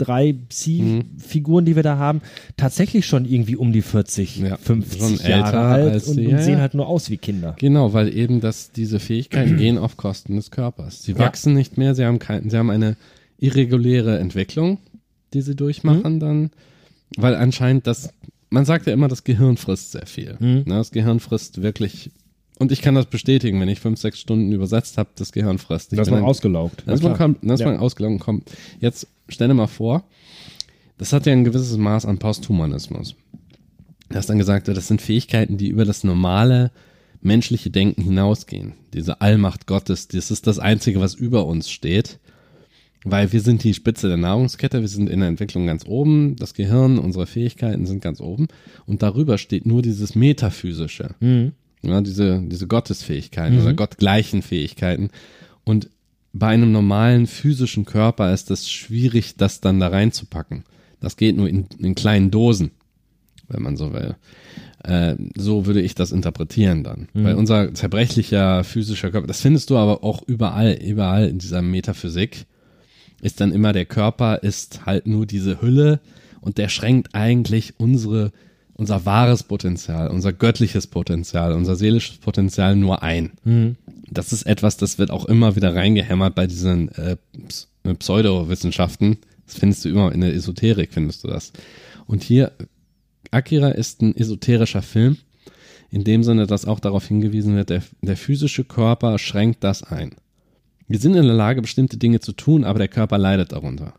drei Psi-Figuren, die wir da haben, tatsächlich schon irgendwie um die 40, Ja, 50 schon Jahre alt und, sie, und ja, sehen ja. halt nur aus wie Kinder. Genau, weil eben das, diese Fähigkeiten gehen auf Kosten des Körpers. Sie Ja. wachsen nicht mehr, sie haben kein, sie haben eine irreguläre Entwicklung, die sie durchmachen Mhm. dann, weil anscheinend das, man sagt ja immer, das Gehirn frisst sehr viel. Mhm. Ne, das Gehirn frisst wirklich, und ich kann das bestätigen, wenn ich fünf, sechs Stunden übersetzt habe, das Gehirn frisst. Ich Das ist man ausgelaugt. dass Na man, Ja. ausgelangt kommt. Jetzt stell dir mal vor, das hat ja ein gewisses Maß an Posthumanismus. Dass dann gesagt wird, das sind Fähigkeiten, die über das normale menschliche Denken hinausgehen. Diese Allmacht Gottes, das ist das Einzige, was über uns steht. Weil wir sind die Spitze der Nahrungskette, wir sind in der Entwicklung ganz oben, das Gehirn, unsere Fähigkeiten sind ganz oben und darüber steht nur dieses Metaphysische. Mhm. Ja, diese, diese Gottesfähigkeiten oder gottgleichen Fähigkeiten. Und bei einem normalen physischen Körper ist es schwierig, das dann da reinzupacken. Das geht nur in, in kleinen Dosen, wenn man so will. Äh, so würde ich das interpretieren dann. Mhm. Weil unser zerbrechlicher physischer Körper, das findest du aber auch überall, überall in dieser Metaphysik, ist dann immer der Körper ist halt nur diese Hülle und der schränkt eigentlich unsere, unser wahres Potenzial, unser göttliches Potenzial, unser seelisches Potenzial nur ein. Das ist etwas, das wird auch immer wieder reingehämmert bei diesen äh, äh, Pseudowissenschaften. Das findest du immer in der Esoterik, findest du das. Und hier, Akira ist ein esoterischer Film, in dem Sinne, dass auch darauf hingewiesen wird, der, der physische Körper schränkt das ein. Wir sind in der Lage, bestimmte Dinge zu tun, aber der Körper leidet darunter.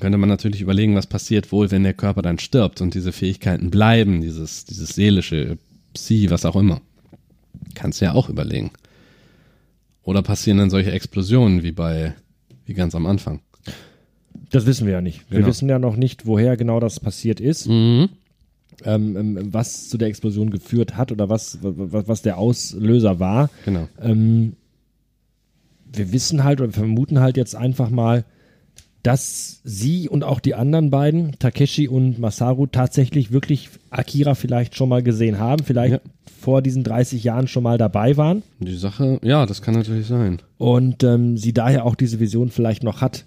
Könnte man natürlich überlegen, was passiert wohl, wenn der Körper dann stirbt und diese Fähigkeiten bleiben, dieses, dieses seelische, Psi, was auch immer. Kannst du ja auch überlegen. Oder passieren dann solche Explosionen wie bei, wie ganz am Anfang. Das wissen wir ja nicht. Wir Genau. wissen ja noch nicht, woher genau das passiert ist, Mhm. ähm, ähm, was zu der Explosion geführt hat oder was, was, was der Auslöser war. Genau. Ähm, wir wissen halt oder vermuten halt jetzt einfach mal, dass sie und auch die anderen beiden, Takeshi und Masaru, tatsächlich wirklich Akira vielleicht schon mal gesehen haben, vielleicht Ja. vor diesen 30 Jahren schon mal dabei waren Die Sache, ja, das kann natürlich sein. und ähm, sie daher auch diese Vision vielleicht noch hat,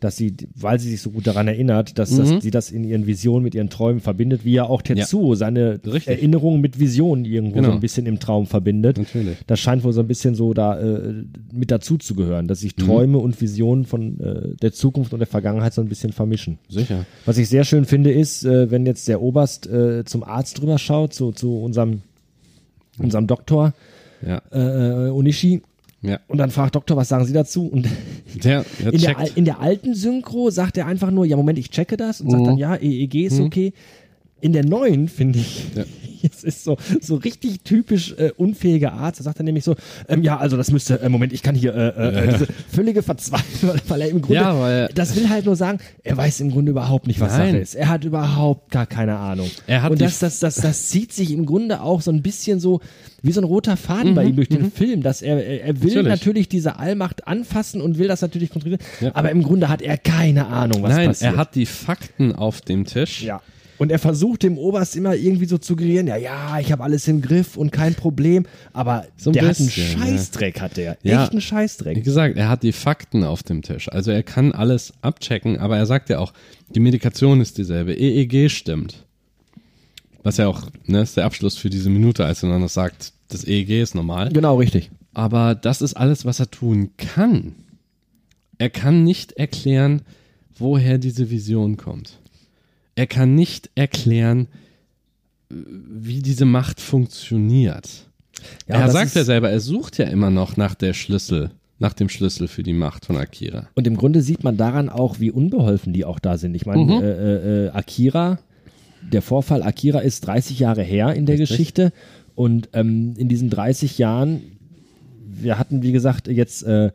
dass sie, weil sie sich so gut daran erinnert, dass, Mhm. dass sie das in ihren Visionen mit ihren Träumen verbindet, wie ja auch Tetsuo seine Richtig. Erinnerungen mit Visionen irgendwo Genau. so ein bisschen im Traum verbindet. Natürlich. Das scheint wohl so ein bisschen so da äh, mit dazu zu gehören, dass Mhm. sich Träume und Visionen von äh, der Zukunft und der Vergangenheit so ein bisschen vermischen. Sicher. Was ich sehr schön finde, ist, äh, wenn jetzt der Oberst äh, zum Arzt drüber schaut, zu, zu unserem, unserem Doktor Ja. äh, Onishi, Ja. und dann fragt Doktor, was sagen Sie dazu? Und der in der, in der alten Synchro sagt er einfach nur, ja Moment, ich checke das und sagt Mhm. dann, ja, EEG ist okay. In der neuen, finde ich, Ja. es ist so, so richtig typisch äh, unfähiger Arzt. Da sagt er nämlich so, ähm, ja, also das müsste, äh, Moment, ich kann hier äh, äh, diese völlige Verzweiflung, weil er im Grunde, Ja, weil- das will halt nur sagen, er weiß im Grunde überhaupt nicht, was Nein. Sache ist. Er hat überhaupt gar keine Ahnung. Er hat und das, das, das, das zieht sich im Grunde auch so ein bisschen so wie so ein roter Faden bei ihm durch den Film, dass er, er, will Mhm, Natürlich. natürlich. diese Allmacht anfassen und will das natürlich kontrollieren, Ja. aber im Grunde hat er keine Ahnung, was Nein, passiert. er hat die Fakten auf dem Tisch. ja. Und er versucht dem Oberst immer irgendwie so zu suggerieren, ja, ja, ich habe alles im Griff und kein Problem, aber So ein der hat einen bisschen, Scheißdreck, hat der. Ja. Echt einen Wie Scheißdreck. gesagt, er hat die Fakten auf dem Tisch. Also er kann alles abchecken, aber er sagt ja auch, die Medikation ist dieselbe, EEG stimmt. Was ja auch, ne, ist der Abschluss für diese Minute, als er dann noch sagt, das EEG ist normal. Genau, richtig. Aber das ist alles, was er tun kann. Er kann nicht erklären, woher diese Vision kommt. Er kann nicht erklären, wie diese Macht funktioniert. Ja, er sagt ja selber, er sucht ja immer noch nach der Schlüssel, nach dem Schlüssel für die Macht von Akira. Und im Grunde sieht man daran auch, wie unbeholfen die auch da sind. Ich meine, Mhm. äh, äh, Akira, der Vorfall Akira ist 30 Jahre her in der Richtig. Geschichte. Und ähm, in diesen 30 Jahren, wir hatten, wie gesagt, jetzt äh,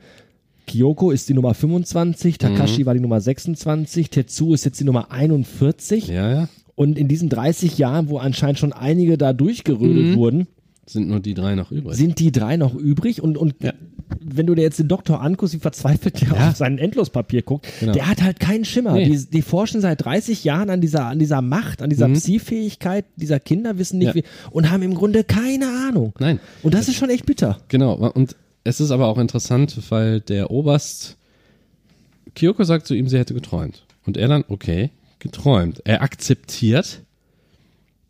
Kyoko ist die Nummer 25, Mhm. Takashi war die Nummer 26, Tetsu ist jetzt die Nummer 41. Ja, ja. Und in diesen 30 Jahren, wo anscheinend schon einige da durchgerödelt Mhm. wurden, Sind nur die drei noch übrig. sind die drei noch übrig. Und, und Ja. wenn du dir jetzt den Doktor anguckst, wie verzweifelt der Ja. auf sein Endlospapier guckt, Genau. der hat halt keinen Schimmer. Nee. Die, die forschen seit 30 Jahren an dieser, an dieser Macht, an dieser Mhm. Psi-Fähigkeit dieser Kinder, wissen nicht Ja. wie, und haben im Grunde keine Ahnung. Nein. Und das ist schon echt bitter. Genau, und es ist aber auch interessant, weil der Oberst, Kyoko sagt zu ihm, sie hätte geträumt. Und er dann, okay, geträumt. Er akzeptiert,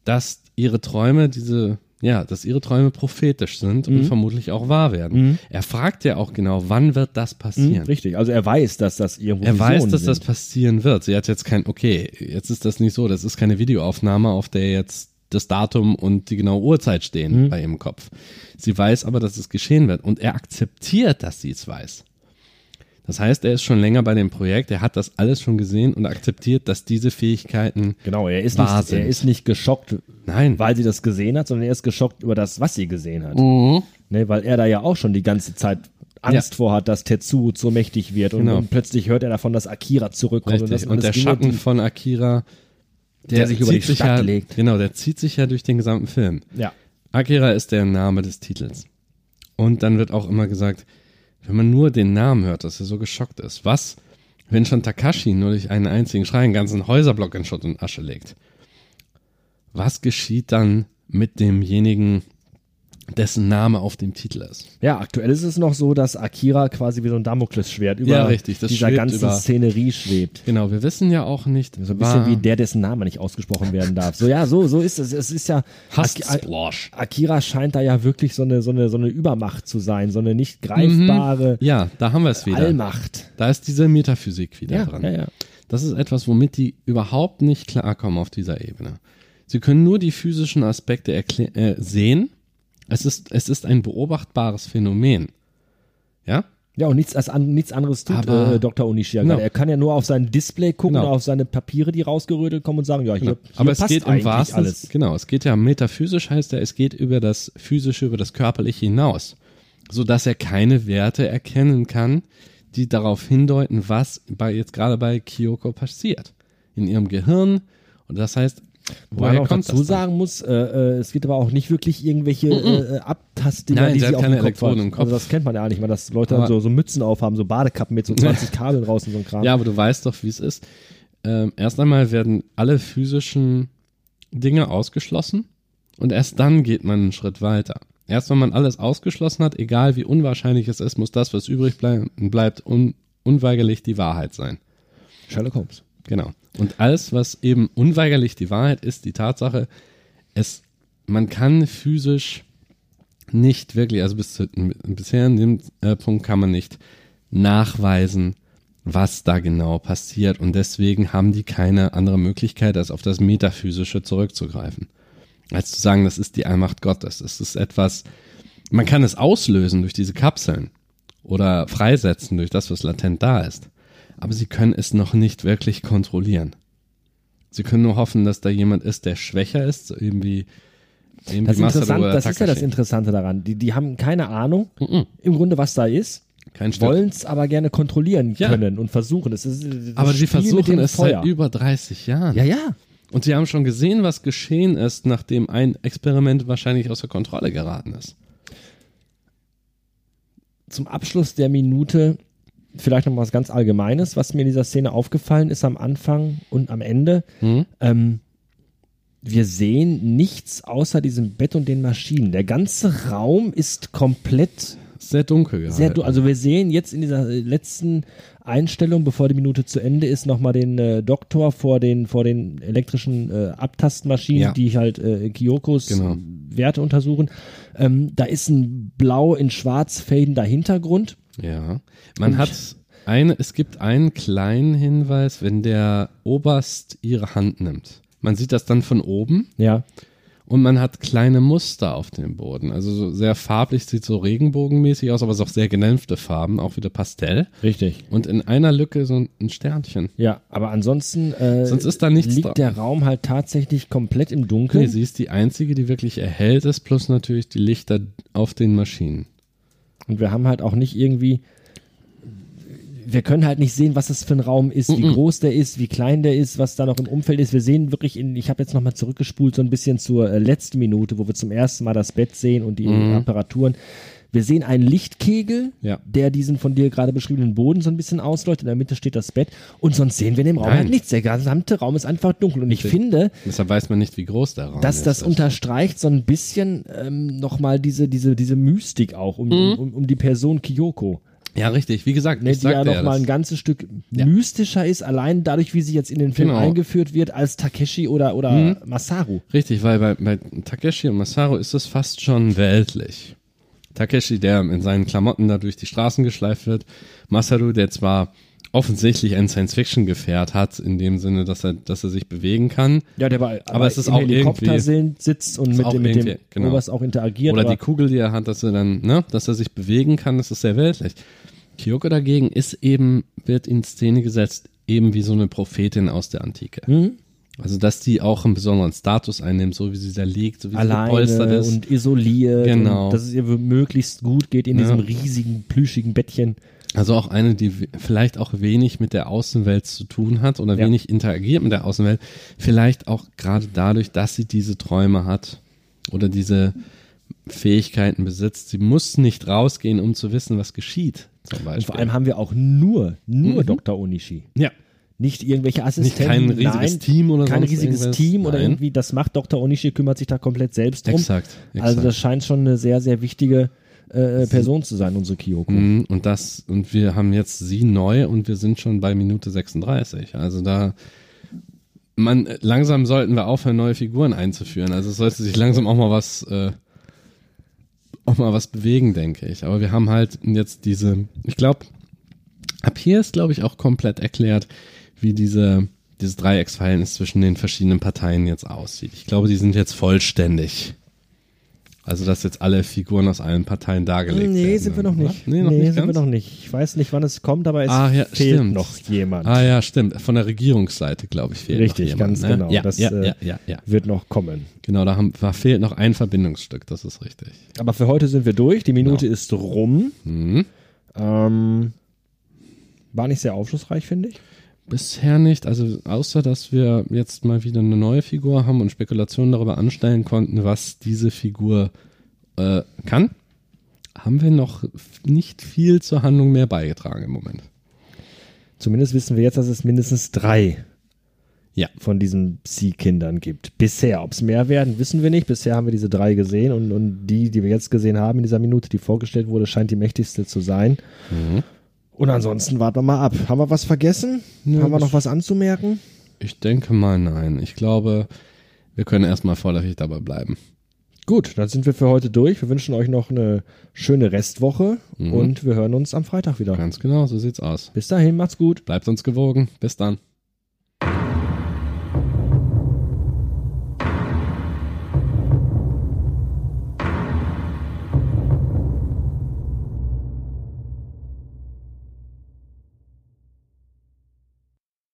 dass ihre Träume diese, ja, dass ihre Träume prophetisch sind Mhm. und vermutlich auch wahr werden. Er fragt ja auch genau, wann wird das passieren? Richtig. Also er weiß, dass das irgendwo Er weiß, Visionen dass das sind. passieren wird. Sie hat jetzt kein, okay, jetzt ist das nicht so, das ist keine Videoaufnahme, auf der jetzt das Datum und die genaue Uhrzeit stehen Mhm. bei ihrem Kopf. Sie weiß aber, dass es geschehen wird und er akzeptiert, dass sie es weiß. Das heißt, er ist schon länger bei dem Projekt, er hat das alles schon gesehen und akzeptiert, dass diese Fähigkeiten Genau, er ist, wahr nicht, sind. er ist nicht geschockt, Nein. weil sie das gesehen hat, sondern er ist geschockt über das, was sie gesehen hat. Mhm. Ne, weil er da ja auch schon die ganze Zeit Angst Ja. vor hat, dass Tetsu so mächtig wird und, Genau. und plötzlich hört er davon, dass Akira zurückkommt. Richtig. das Und, der alles Dinge, Schatten von Akira, Der sich über die zieht sich Stadt ja, legt. Genau, der zieht sich ja durch den gesamten Film. Ja. Akira ist der Name des Titels. Und dann wird auch immer gesagt, wenn man nur den Namen hört, dass er so geschockt ist. Was, wenn schon Takashi nur durch einen einzigen Schrei einen ganzen Häuserblock in Schutt und Asche legt? Was geschieht dann mit demjenigen, dessen Name auf dem Titel ist? Ja, aktuell ist es noch so, dass Akira quasi wie so ein Damoklesschwert über Ja, richtig, dieser ganzen über- Szenerie schwebt. Genau, wir wissen ja auch nicht, So ein bisschen wie der, dessen Name nicht ausgesprochen werden darf. So, ja, so, so ist es. Es ist ja. Aki- Hassplosh. Akira scheint da ja wirklich so eine, so eine, so eine Übermacht zu sein, so eine nicht greifbare Ja, da haben wir es wieder. Allmacht. Da ist diese Metaphysik wieder Ja, dran. ja, ja. Das ist etwas, womit die überhaupt nicht klarkommen auf dieser Ebene. Sie können nur die physischen Aspekte äh, sehen. Es ist, es ist ein beobachtbares Phänomen. Ja? Ja, und nichts, als an, nichts anderes tut Aber- äh, Dr. Genau. gerade. Er kann ja nur auf sein Display gucken Genau. und auf seine Papiere, die rausgerödelt kommen und sagen, ja, hier, hier Aber es geht im wahrsten alles. genau, es geht ja metaphysisch heißt er, es geht über das physische, über das körperliche hinaus, so dass er keine Werte erkennen kann, die darauf hindeuten, was bei jetzt gerade bei Kyoko passiert in ihrem Gehirn und das heißt, Wobei man auch dazu dann? sagen muss, äh, äh, es gibt aber auch nicht wirklich irgendwelche äh, äh, Abtastdinger, Nein, die sie auf keine dem Kopf hat. im Kopf. Also das kennt man ja eigentlich mal, dass Leute dann Aber- so, so Mützen aufhaben, so Badekappen mit so 20 Kabeln draußen, so ein Kram. Ja, aber du weißt doch, wie es ist. Ähm, erst einmal werden alle physischen Dinge ausgeschlossen und erst dann geht man einen Schritt weiter. Erst wenn man alles ausgeschlossen hat, egal wie unwahrscheinlich es ist, muss das, was übrig bleib, bleibt, un, unweigerlich die Wahrheit sein. Sherlock Holmes. Genau. Und alles, was eben unweigerlich die Wahrheit ist, die Tatsache, es, man kann physisch nicht wirklich, also bis zu, bisher in dem äh, Punkt kann man nicht nachweisen, was da genau passiert. Und deswegen haben die keine andere Möglichkeit, als auf das Metaphysische zurückzugreifen. Als zu sagen, das ist die Allmacht Gottes. Das ist etwas, man kann es auslösen durch diese Kapseln oder freisetzen durch das, was latent da ist. Aber sie können es noch nicht wirklich kontrollieren. Sie können nur hoffen, dass da jemand ist, der schwächer ist, so eben wie, eben Das, interessant, das ist ja das. Interessante daran. Die, die haben keine Ahnung, Mhm. im Grunde, was da ist, Kein wollen es aber gerne kontrollieren Ja. können und versuchen. Das ist, das Aber sie versuchen es Feuer. seit über 30 Jahren. Ja, ja. Und sie haben schon gesehen, was geschehen ist, nachdem ein Experiment wahrscheinlich außer Kontrolle geraten ist. Zum Abschluss der Minute vielleicht noch was ganz Allgemeines, was mir in dieser Szene aufgefallen ist am Anfang und am Ende. Hm? Ähm, wir sehen nichts außer diesem Bett und den Maschinen. Der ganze Raum ist komplett Sehr dunkel gehalten. sehr du Also wir sehen jetzt in dieser äh, letzten Einstellung, bevor die Minute zu Ende ist, nochmal den äh, Doktor vor den, vor den elektrischen äh, Abtastmaschinen, Ja. die halt äh, Kyokos Genau. Werte untersuchen. Ähm, da ist ein blau in schwarz fadender Hintergrund. Ja. Man hat eine, es gibt einen kleinen Hinweis, wenn der Oberst ihre Hand nimmt. Man sieht das dann von oben Ja. und man hat kleine Muster auf dem Boden. Also so sehr farblich, sieht so regenbogenmäßig aus, aber es ist auch sehr gedämpfte Farben, auch wieder Pastell. Richtig. Und in einer Lücke so ein Sternchen. Ja, aber ansonsten äh, Sonst ist da nichts liegt dran. der Raum halt tatsächlich komplett im Dunkeln. Nee, sie ist die einzige, die wirklich erhellt ist, plus natürlich die Lichter auf den Maschinen. Und wir haben halt auch nicht irgendwie, wir können halt nicht sehen, was das für ein Raum ist, wie groß der ist, wie klein der ist, was da noch im Umfeld ist. Wir sehen wirklich in, ich habe jetzt nochmal zurückgespult, so ein bisschen zur äh, letzten Minute, wo wir zum ersten Mal das Bett sehen und die Apparaturen. Wir sehen einen Lichtkegel, Ja. der diesen von dir gerade beschriebenen Boden so ein bisschen ausleuchtet. In der Mitte steht das Bett. Und sonst sehen wir in dem Raum Nein. halt nichts. Der gesamte Raum ist einfach dunkel. Und ich finde, Deshalb weiß man nicht, wie groß der Raum dass ist. das unterstreicht so ein bisschen ähm, nochmal diese, diese, diese Mystik auch um, um, um, um die Person Kyoko. ja, richtig. Wie gesagt, Ne, ich die ja sagte ja, nochmal ein ganzes Stück Ja. mystischer ist, allein dadurch, wie sie jetzt in den Film Genau. eingeführt wird, als Takeshi oder, oder Masaru. Richtig, weil bei, bei Takeshi und Masaru ist es fast schon weltlich. Takeshi, der in seinen Klamotten da durch die Straßen geschleift wird. Masaru, der zwar offensichtlich ein Science-Fiction-Gefährt hat, in dem Sinne, dass er, dass er sich bewegen kann. Ja, der war Aber es ist im auch Helikopter irgendwie- sitzt und mit dem, mit dem genau. Oberst auch interagiert. Oder aber die Kugel, die er hat, dass er dann, ne, dass er sich bewegen kann, das ist sehr weltlich. Kyoko dagegen ist eben, wird in Szene gesetzt, eben wie so eine Prophetin aus der Antike. Mhm. Also, dass die auch einen besonderen Status einnimmt, so wie sie da liegt, so wie sie gepolstert alleine ist. und isoliert. Genau. Und dass es ihr möglichst gut geht in Ja. diesem riesigen, plüschigen Bettchen. Also auch eine, die vielleicht auch wenig mit der Außenwelt zu tun hat oder Ja. wenig interagiert mit der Außenwelt. Vielleicht auch gerade dadurch, dass sie diese Träume hat oder diese Fähigkeiten besitzt. Sie muss nicht rausgehen, um zu wissen, was geschieht. Zum Beispiel. Und vor allem haben wir auch nur, nur Mhm. Dr. Onishi. ja. Nicht irgendwelche Assistenten. kein riesiges nein, Team oder Kein riesiges irgendwas. Team oder Nein. irgendwie, das macht Dr. Onishi, kümmert sich da komplett selbst drum. Exakt. exakt. Also das scheint schon eine sehr, sehr wichtige äh, Person zu sein, unsere Kyoko. Mhm, Und das, und wir haben jetzt sie neu und wir sind schon bei Minute 36. Also da, man, langsam sollten wir aufhören, neue Figuren einzuführen. Also es sollte sich langsam auch mal was, äh, auch mal was bewegen, denke ich. Aber wir haben halt jetzt diese, ich glaube, ab hier ist, glaube ich, auch komplett erklärt, wie diese, dieses Dreiecksverhältnis zwischen den verschiedenen Parteien jetzt aussieht. Ich glaube, die sind jetzt vollständig. Also, dass jetzt alle Figuren aus allen Parteien dargelegt werden. Nee, sind wir noch nicht. Nee, noch nicht sind wir ganz? noch nicht. Ich weiß nicht, wann es kommt, aber es Ah, ja, fehlt stimmt. noch jemand. Ah ja, stimmt. Von der Regierungsseite, glaube ich, fehlt Richtig, noch jemand, ganz ne? genau. Ja, Das, ja, äh, ja. Wird noch kommen. Genau, da, haben, da fehlt noch ein Verbindungsstück, das ist richtig. Aber für heute sind wir durch. Die Minute Genau. ist rum. Mhm. Ähm, war nicht sehr aufschlussreich, finde ich. Bisher nicht, also außer dass wir jetzt mal wieder eine neue Figur haben und Spekulationen darüber anstellen konnten, was diese Figur äh, kann, haben wir noch nicht viel zur Handlung mehr beigetragen im Moment. Zumindest wissen wir jetzt, dass es mindestens drei Ja. von diesen Psi-Kindern gibt. Bisher. Ob es mehr werden, wissen wir nicht. Bisher haben wir diese drei gesehen und, und die, die wir jetzt gesehen haben in dieser Minute, die vorgestellt wurde, scheint die mächtigste zu sein. Mhm. Und ansonsten warten wir mal ab. Haben wir was vergessen? Ja, haben wir noch was anzumerken? Ich denke mal nein. Ich glaube, wir können erstmal vorläufig dabei bleiben. Gut, dann sind wir für heute durch. Wir wünschen euch noch eine schöne Restwoche Mhm. und wir hören uns am Freitag wieder. Ganz genau, so sieht's aus. Bis dahin, macht's gut. Bleibt uns gewogen. Bis dann.